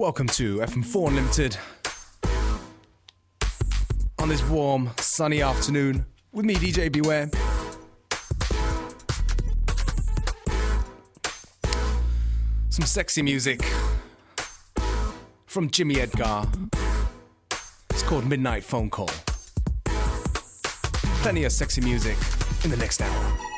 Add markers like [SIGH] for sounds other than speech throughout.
Welcome to FM4 Unlimited on this warm, sunny afternoon with me, DJ Beware. Some sexy music from Jimmy Edgar. It's called Midnight Phone Call. Plenty of sexy music in the next hour.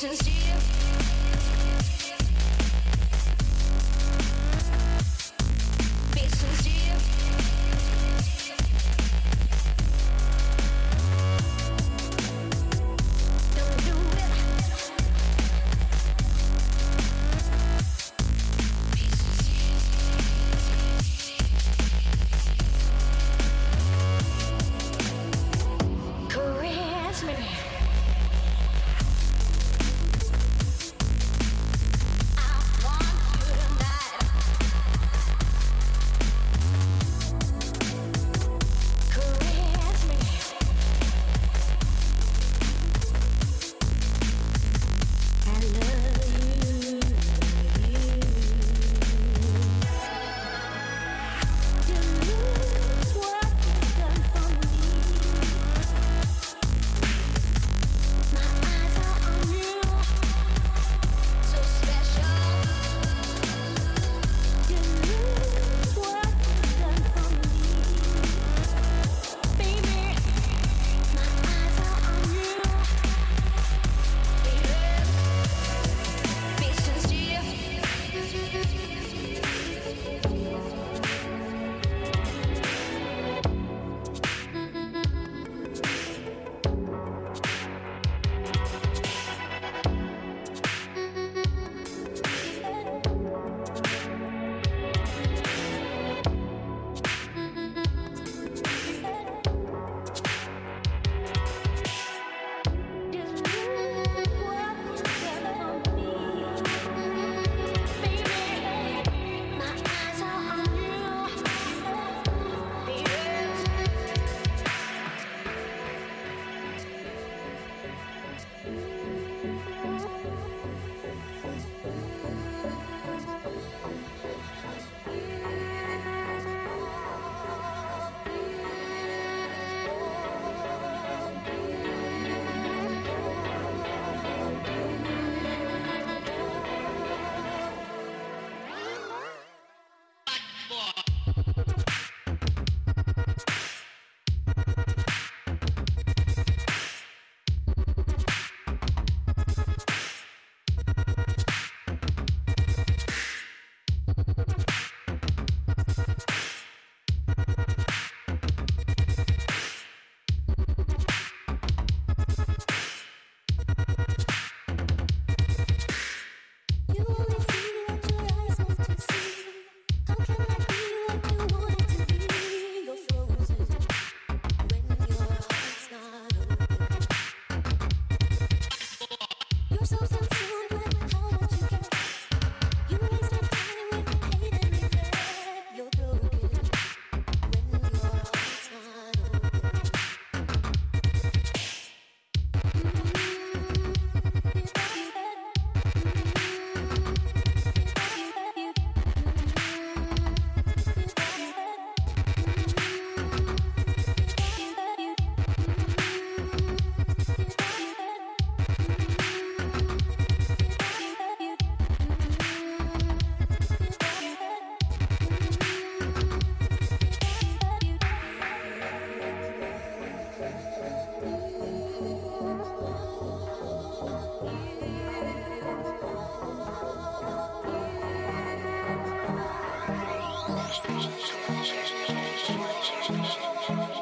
since you Thank you.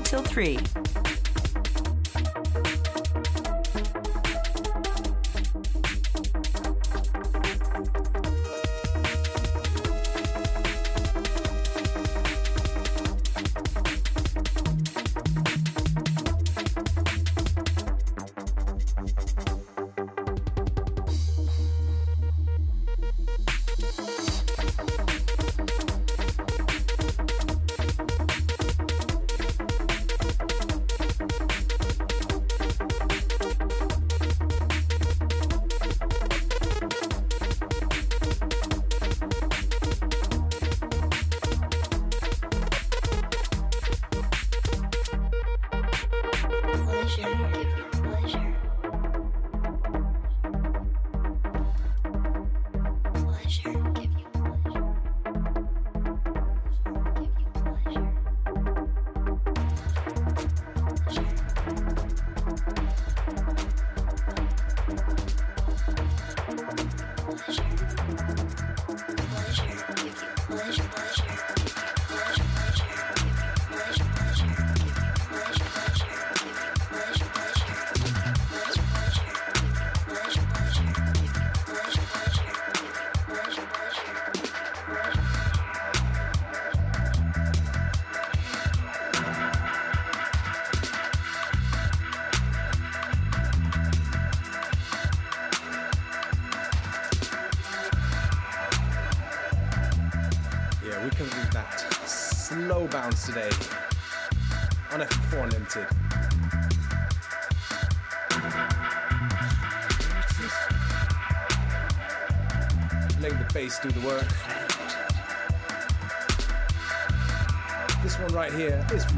Till 3.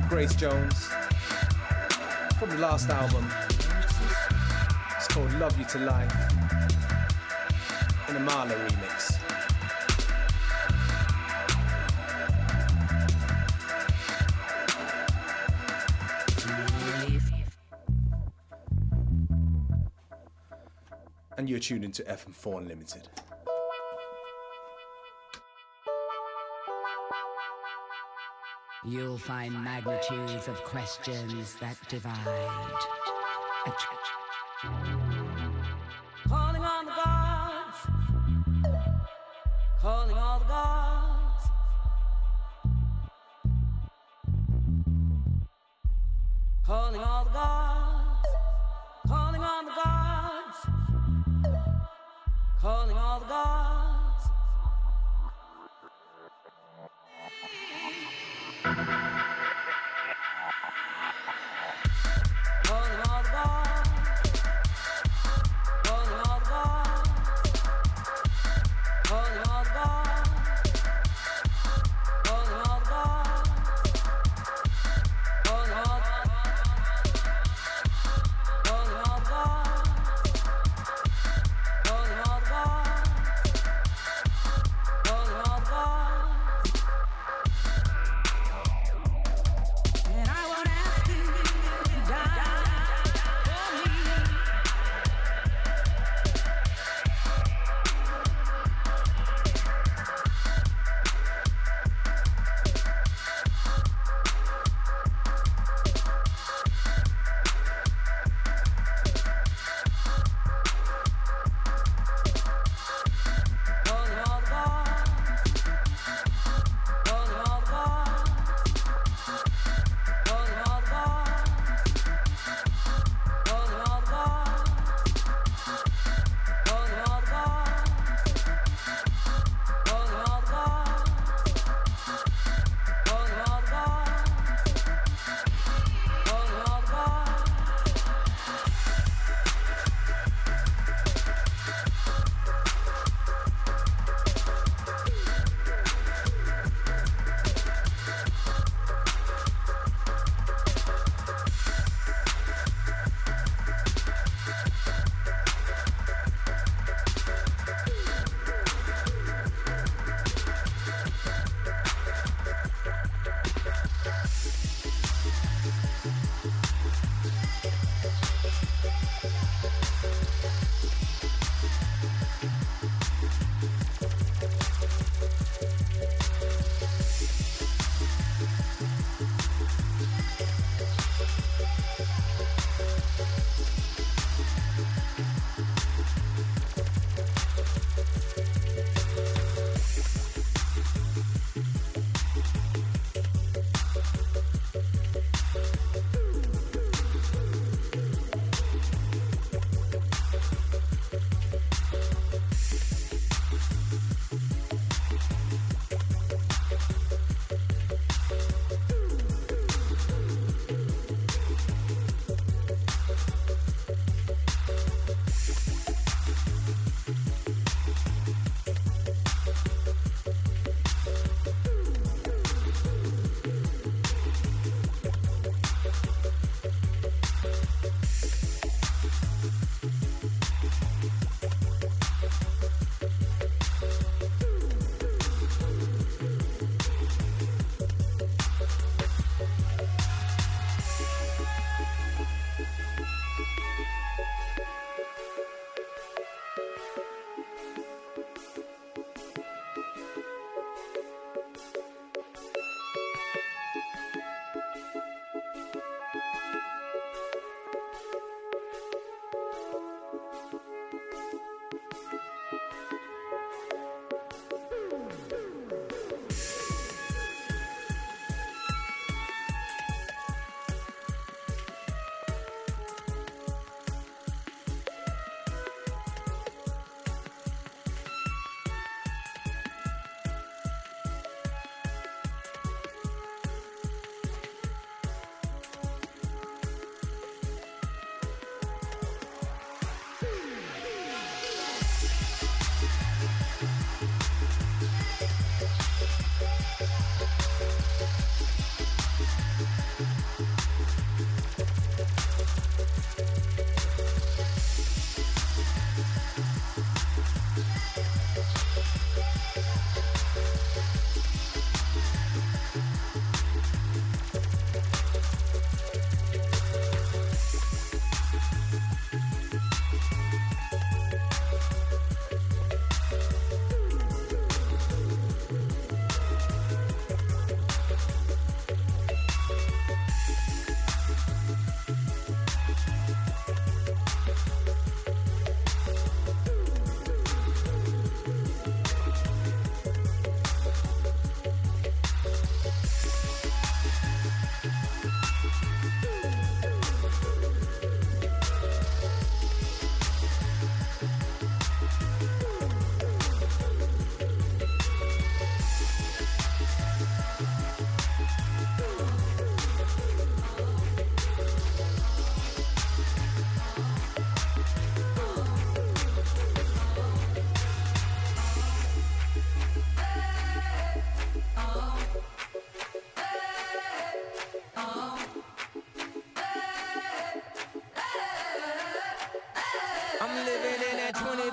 Grace Jones from the last album. It's called Love You to Life in a Marla remix. And you're tuned into FM4 Unlimited. You'll find magnitudes of questions that divide. Calling on the gods, calling all the gods. Calling all the gods, calling on the gods, calling all the gods.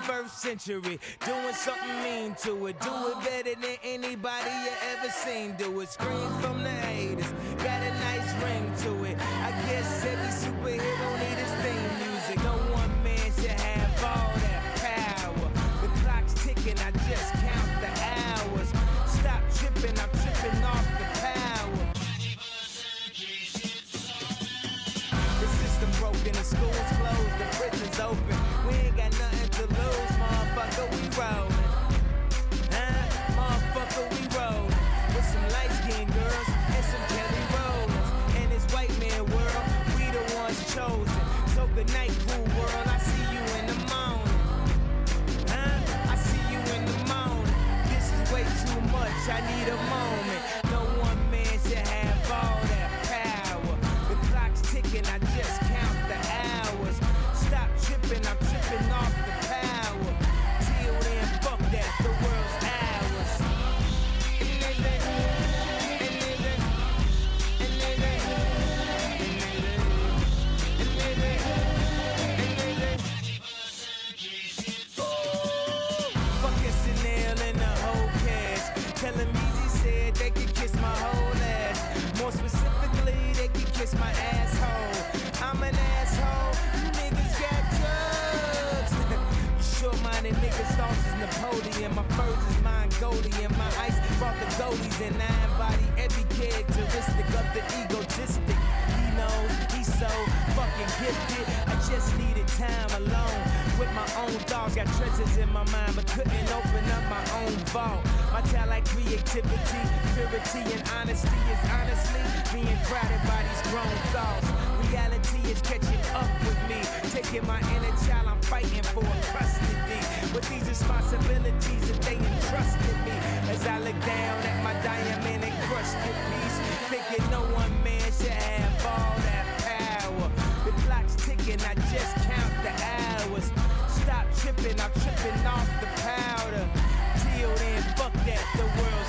Century. Doing something mean to it. Do it better than anybody you ever seen do it. Screams from the haters. Got a nice ring to it. I guess every superhero need his theme music. No one man should have all that power. The clock's ticking. I just count the hours. Stop tripping. I'm tripping off the power. The system broken. The school's closed. The prison's open. We ain't got nothing motherfucker, we rollin'. Huh? Motherfucker, we rollin'. With some light skinned girls and some Kelly Rowlands. In this white man world, we the ones chosen. So good night, cool world. I see you in the morning. Huh? I see you in the morning. This is way too much. I need a moment. Napoleon. My furs is mine Mongolian. My ice brought the goalies and I embody every characteristic of the egotistic. He knows he's so fucking gifted. Just needed time alone with my own thoughts. Got treasures in my mind, but couldn't open up my own vault. My talent, creativity, purity, and honesty is honestly being crowded by these grown thoughts. Reality is catching up with me, taking my inner child. I'm fighting for custody with these responsibilities that they entrusted me. As I look down at my diamond and encrusted piece, thinking no one man should have all ticking, I just count the hours. Stop tripping, I'm tripping off the powder. Till then, fuck that, the world's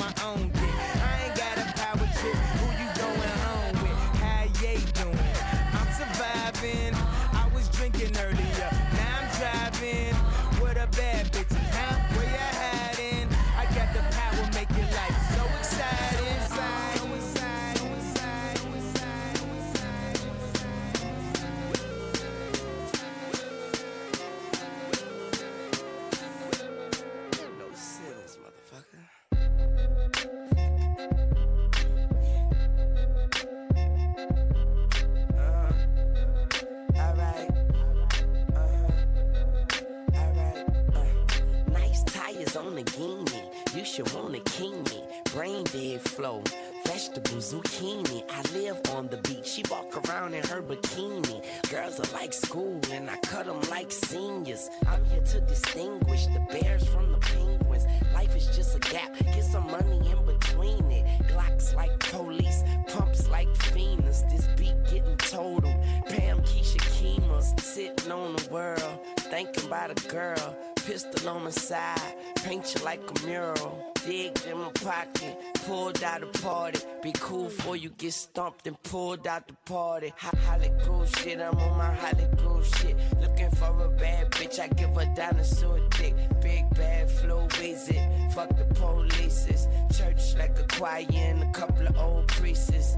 get stumped and pulled out the party. Ho- Hollywood shit, I'm on my Hollywood shit. Looking for a bad bitch, I give a dinosaur dick. Big bad flow visit, fuck the polices. Church like a choir and a couple of old priests.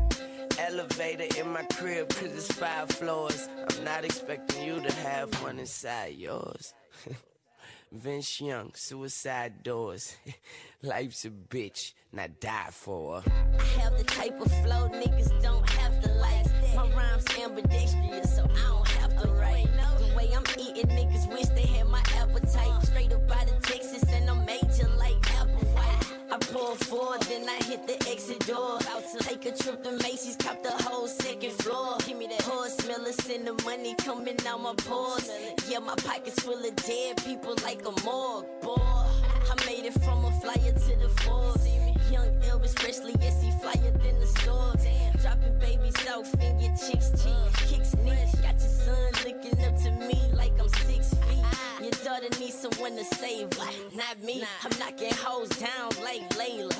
Elevator in my crib, cause it's five floors. I'm not expecting you to have one inside yours. [LAUGHS] Vince Young, suicide doors. [LAUGHS] Life's a bitch, not die for her. I have the type of flow niggas don't have to like. My rhymes ambidextrous, so I don't have to write. The way I'm eating, niggas wish they had my appetite. Straight up out of Texas, and I'm major like Applewhite. I pull forward, then I hit the exit door. About to take a trip to Macy's, cop the whole second floor. Give me that horse smelling, send the money coming out my pores. Me. I'm knocking hoes down like Laila.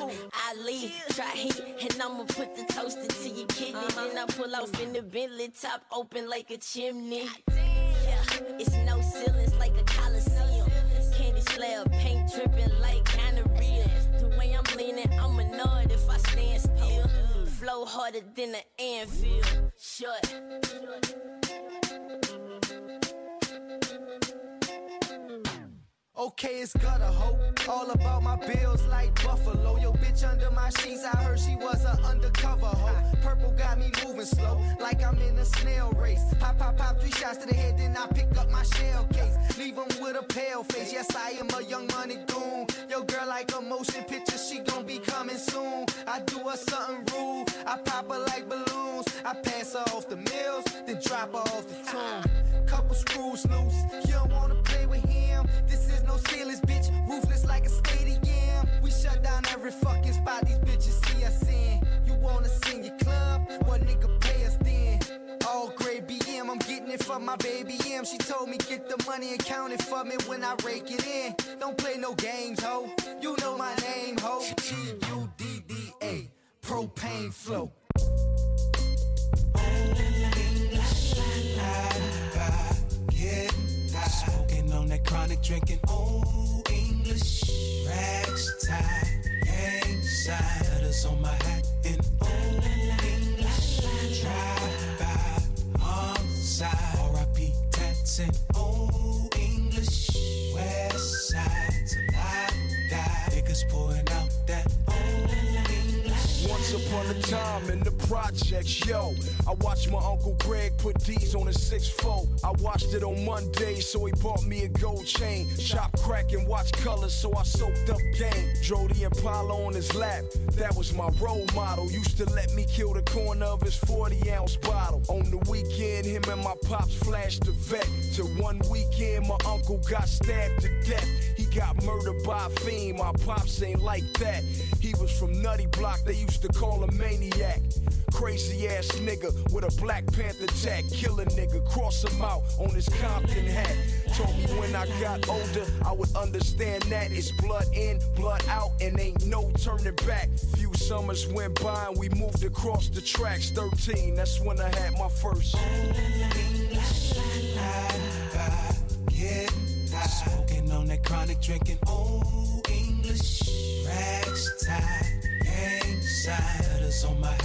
Ali, try heat, and I'ma put the toaster to your kidney. Uh-huh. Then I pull off in the Bentley, top open like a chimney. Yeah, it's no ceilings like a coliseum. Candy slab, paint dripping like gonorrhea. The way I'm leaning, I'm annoyed if I stand still. Flow harder than an anvil. Shut. Okay, it's gutter hoe. All about my bills like Buffalo. Yo, bitch under my sheets, I heard she was an undercover hoe. Purple got me moving slow, like I'm in a snail race. Pop, pop, pop, three shots to the head, then I pick up my shell case. Leave 'em with a pale face. Yes, I am a young money goon. Yo, girl, like a motion picture, she gon' be coming soon. I do her something rude, I pop her like balloons. I pass her off the mills, then drop her off the tomb. Couple screws loose, you don't wanna play with him. This is no ceilings, bitch. Ruthless like a stadium. We shut down every fucking spot these bitches see us in. You wanna sing your club? What nigga pay us then? All grade BM, I'm getting it from my baby M. She told me get the money and count it for me when I rake it in. Don't play no games, ho. You know my name, ho. G U D D A, propane flow. Chronic drinking. Old English rags tie, gang sign. Letters on my hat in old English. Drive by on side. R.I.P. tats A time in the projects, yo, I watched my Uncle Greg put D's on a 6-4. I watched it on Monday, so he bought me a gold chain. Chop crack and watch colors, so I soaked up game. Drove the Impala on his lap, that was my role model. Used to let me kill the corner of his 40 ounce bottle. On the weekend, him and my pops flashed the vet. Till one weekend, my uncle got stabbed to death. He got murdered by a fiend, my pops ain't like that. He was from Nutty Block, they used to call him Maniac. Crazy ass nigga with a Black Panther tag. Kill a nigga, cross him out on his Compton hat. Told me when I got older, I would understand that it's blood in, blood out, and ain't no turning back. Few summers went by and we moved across the tracks. 13, that's when I had my first. Smoking on that chronic drinking. Old English rags tie, gang sign. Letters on my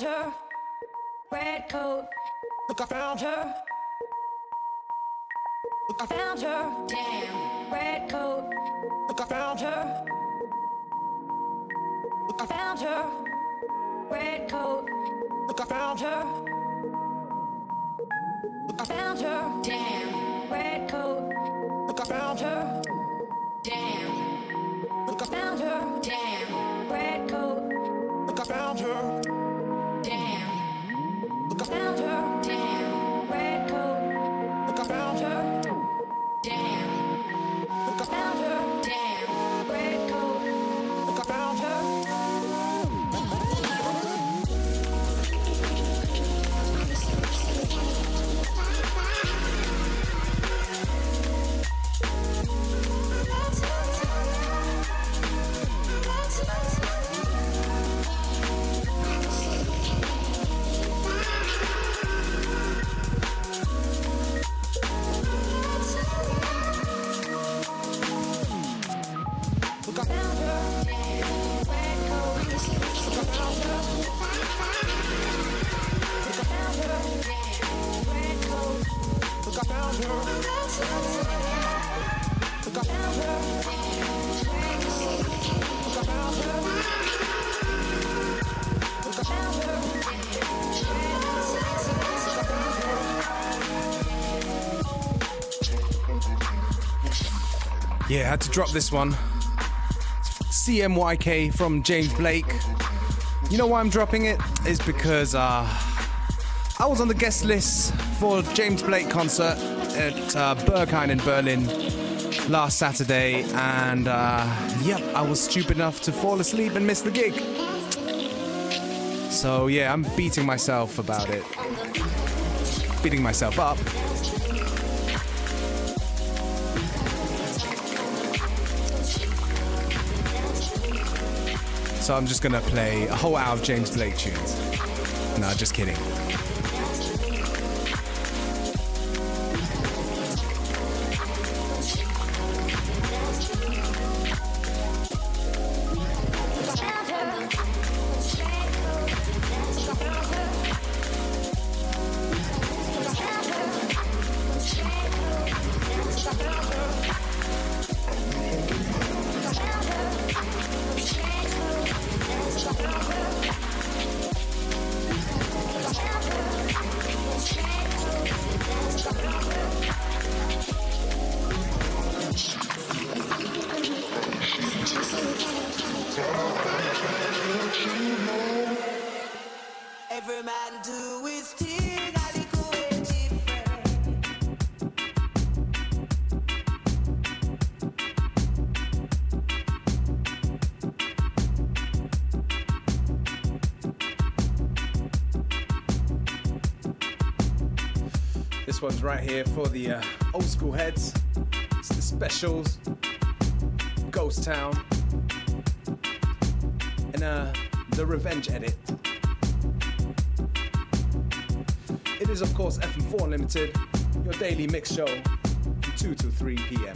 found her. Red coat. Look, I found her. Look, I found her. Damn. Red coat. Look, I found her. Look, I found her. Red coat. Look, I found her. Look, I found her. Damn. Red coat. Look, I found her. Damn. Look, I found her. Damn. Had to drop this one. CMYK from James Blake. You know why I'm dropping it? Is because uh, I was on the guest list for James Blake concert at uh, Berghain in Berlin last Saturday, and uh, yep, I was stupid enough to fall asleep and miss the gig. So yeah, I'm beating myself about it. Beating myself up. So I'm just gonna play a whole hour of James Blake tunes. No, just kidding. One's right here for the uh, old school heads. It's the specials, Ghost Town, and uh, the Revenge edit. It is, of course, FM4 Unlimited, your daily mix show from 2 to 3 p.m.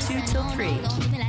2 till 3.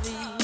Sorry,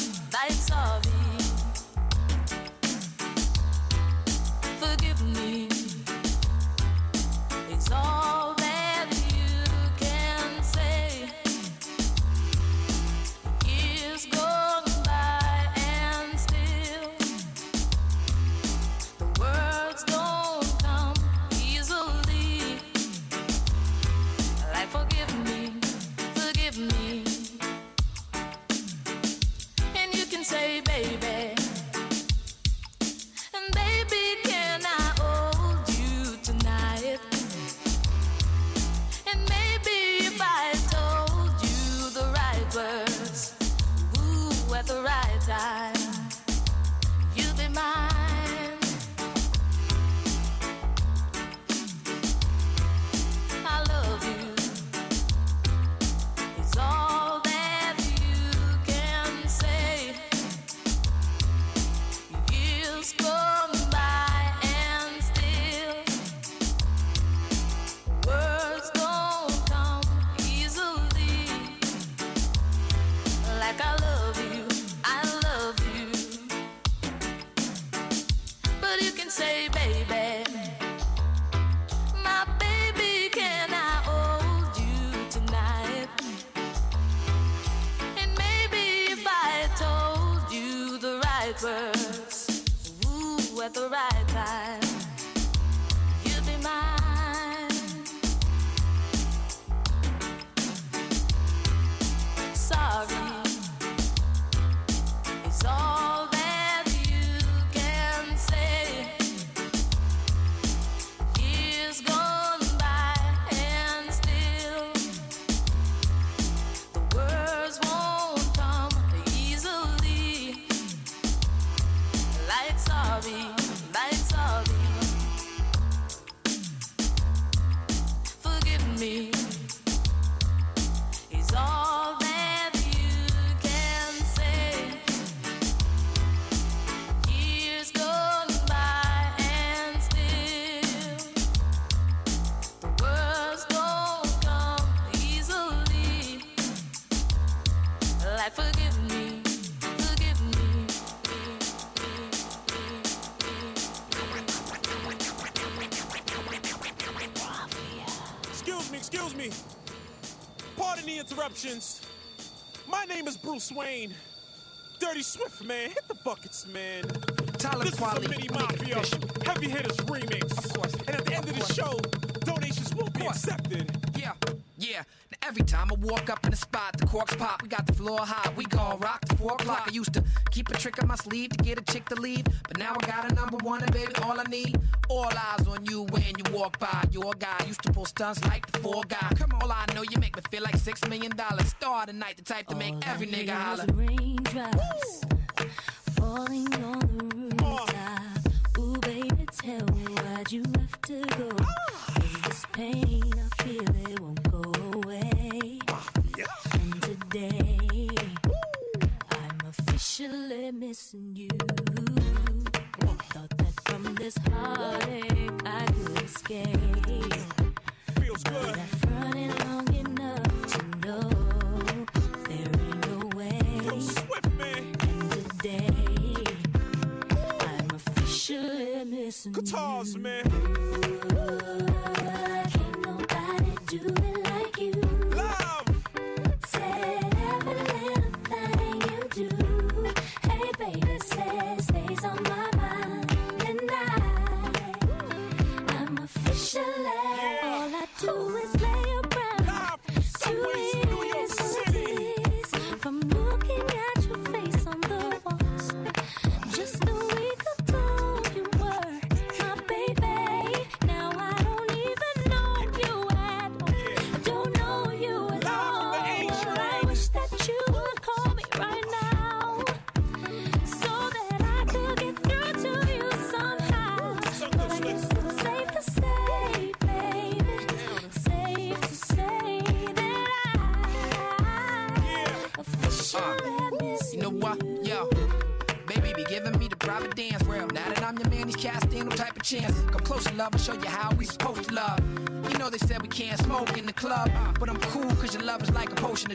the. My name is Bruce Wayne. Dirty Swift, man. Hit the buckets, man. Tyler this Quality, is a MIDI Mafia. heavy hitters remix. Of course. And at the end of the show, donations will be accepted. Yeah, yeah. Now every time I walk up in the spot, the corks pop. We got the floor hot. We gon' rock to four o'clock. I used to keep a trick up my sleeve to get a chick to leave, but now I got a number one and baby, all I need. All eyes walk by. Your guy used to pull stunts like the four guy. Come on, all I know you make me feel like six million dollars. Star tonight, the type to make every nigga holler. Raindrops falling on the rooftop. Ooh, baby, tell me why'd you have to go? Ah. Is this pain I feel it won't go away? And today, I'm officially missing you. Thought that from this heartache escape. Feels good. I've run it long enough to know there ain't no way. And today, I'm officially missing Guitars, you. man.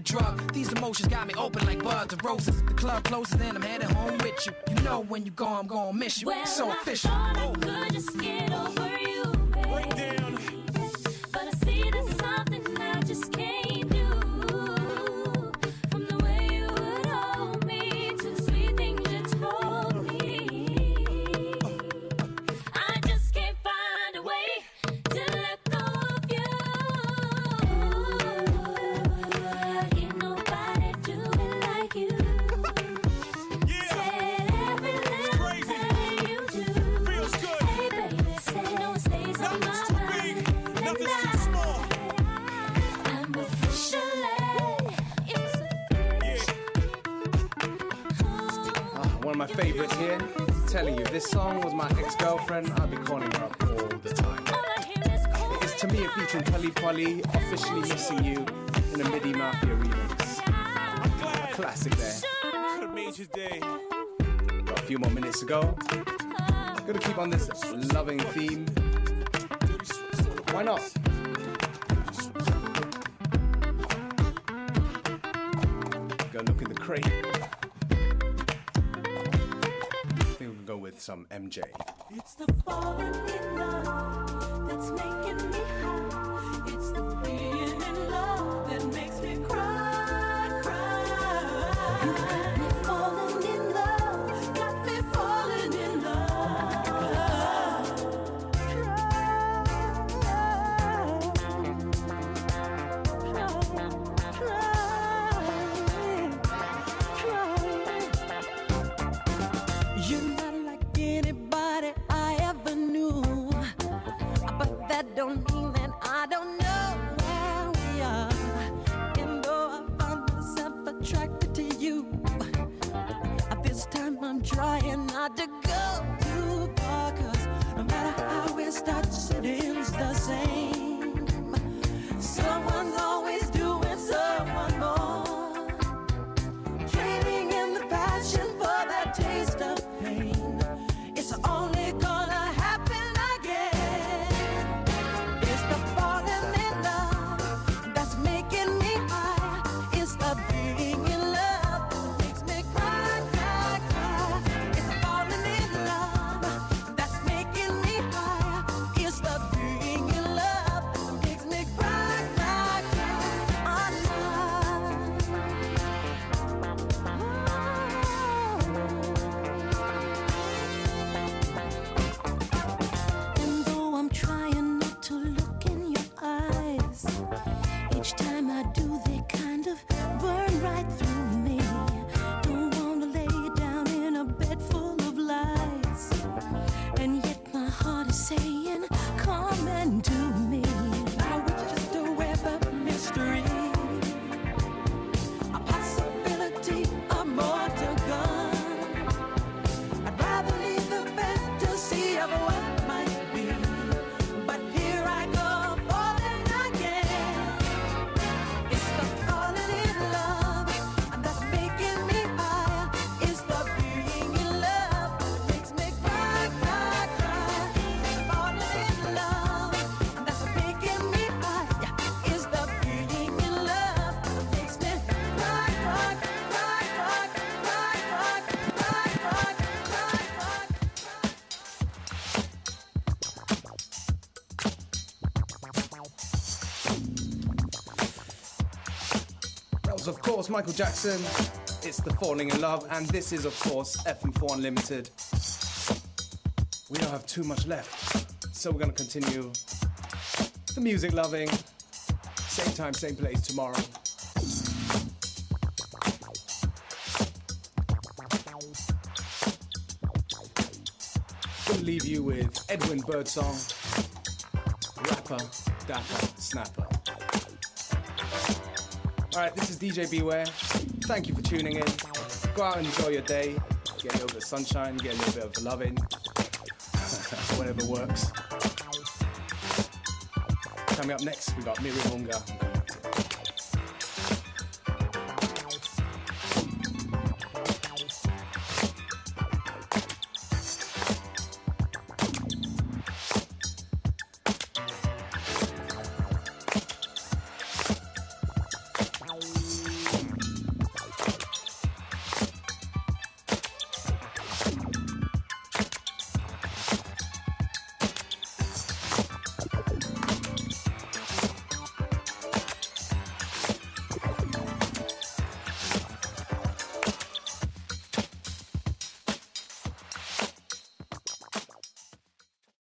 drug. These emotions got me open like buds of roses. The club closes and I'm headed home with you. You know when you go, I'm gonna miss you. Well, so official. friend, I be calling her up all the time. It is Tamia featuring Polly Polly, officially missing you in a MIDI Mafia remix. A classic there. Could have made your day. Got a few more minutes to go. Gonna keep on this loving theme. Why not? Go look in the crate. I think we can go with some MJ the falling in course, Michael Jackson. It's the Falling in Love, and this is, of course, FM4 Unlimited. We don't have too much left, so we're going to continue the music loving. Same time, same place tomorrow. We'll leave you with Edwin Birdsong, rapper, dapper, snapper. Alright, this is DJ Beware. Thank you for tuning in. Go out and enjoy your day. Get a little bit of sunshine, get a little bit of loving. [LAUGHS] Whatever works. Coming up next, we've got Miriam Munga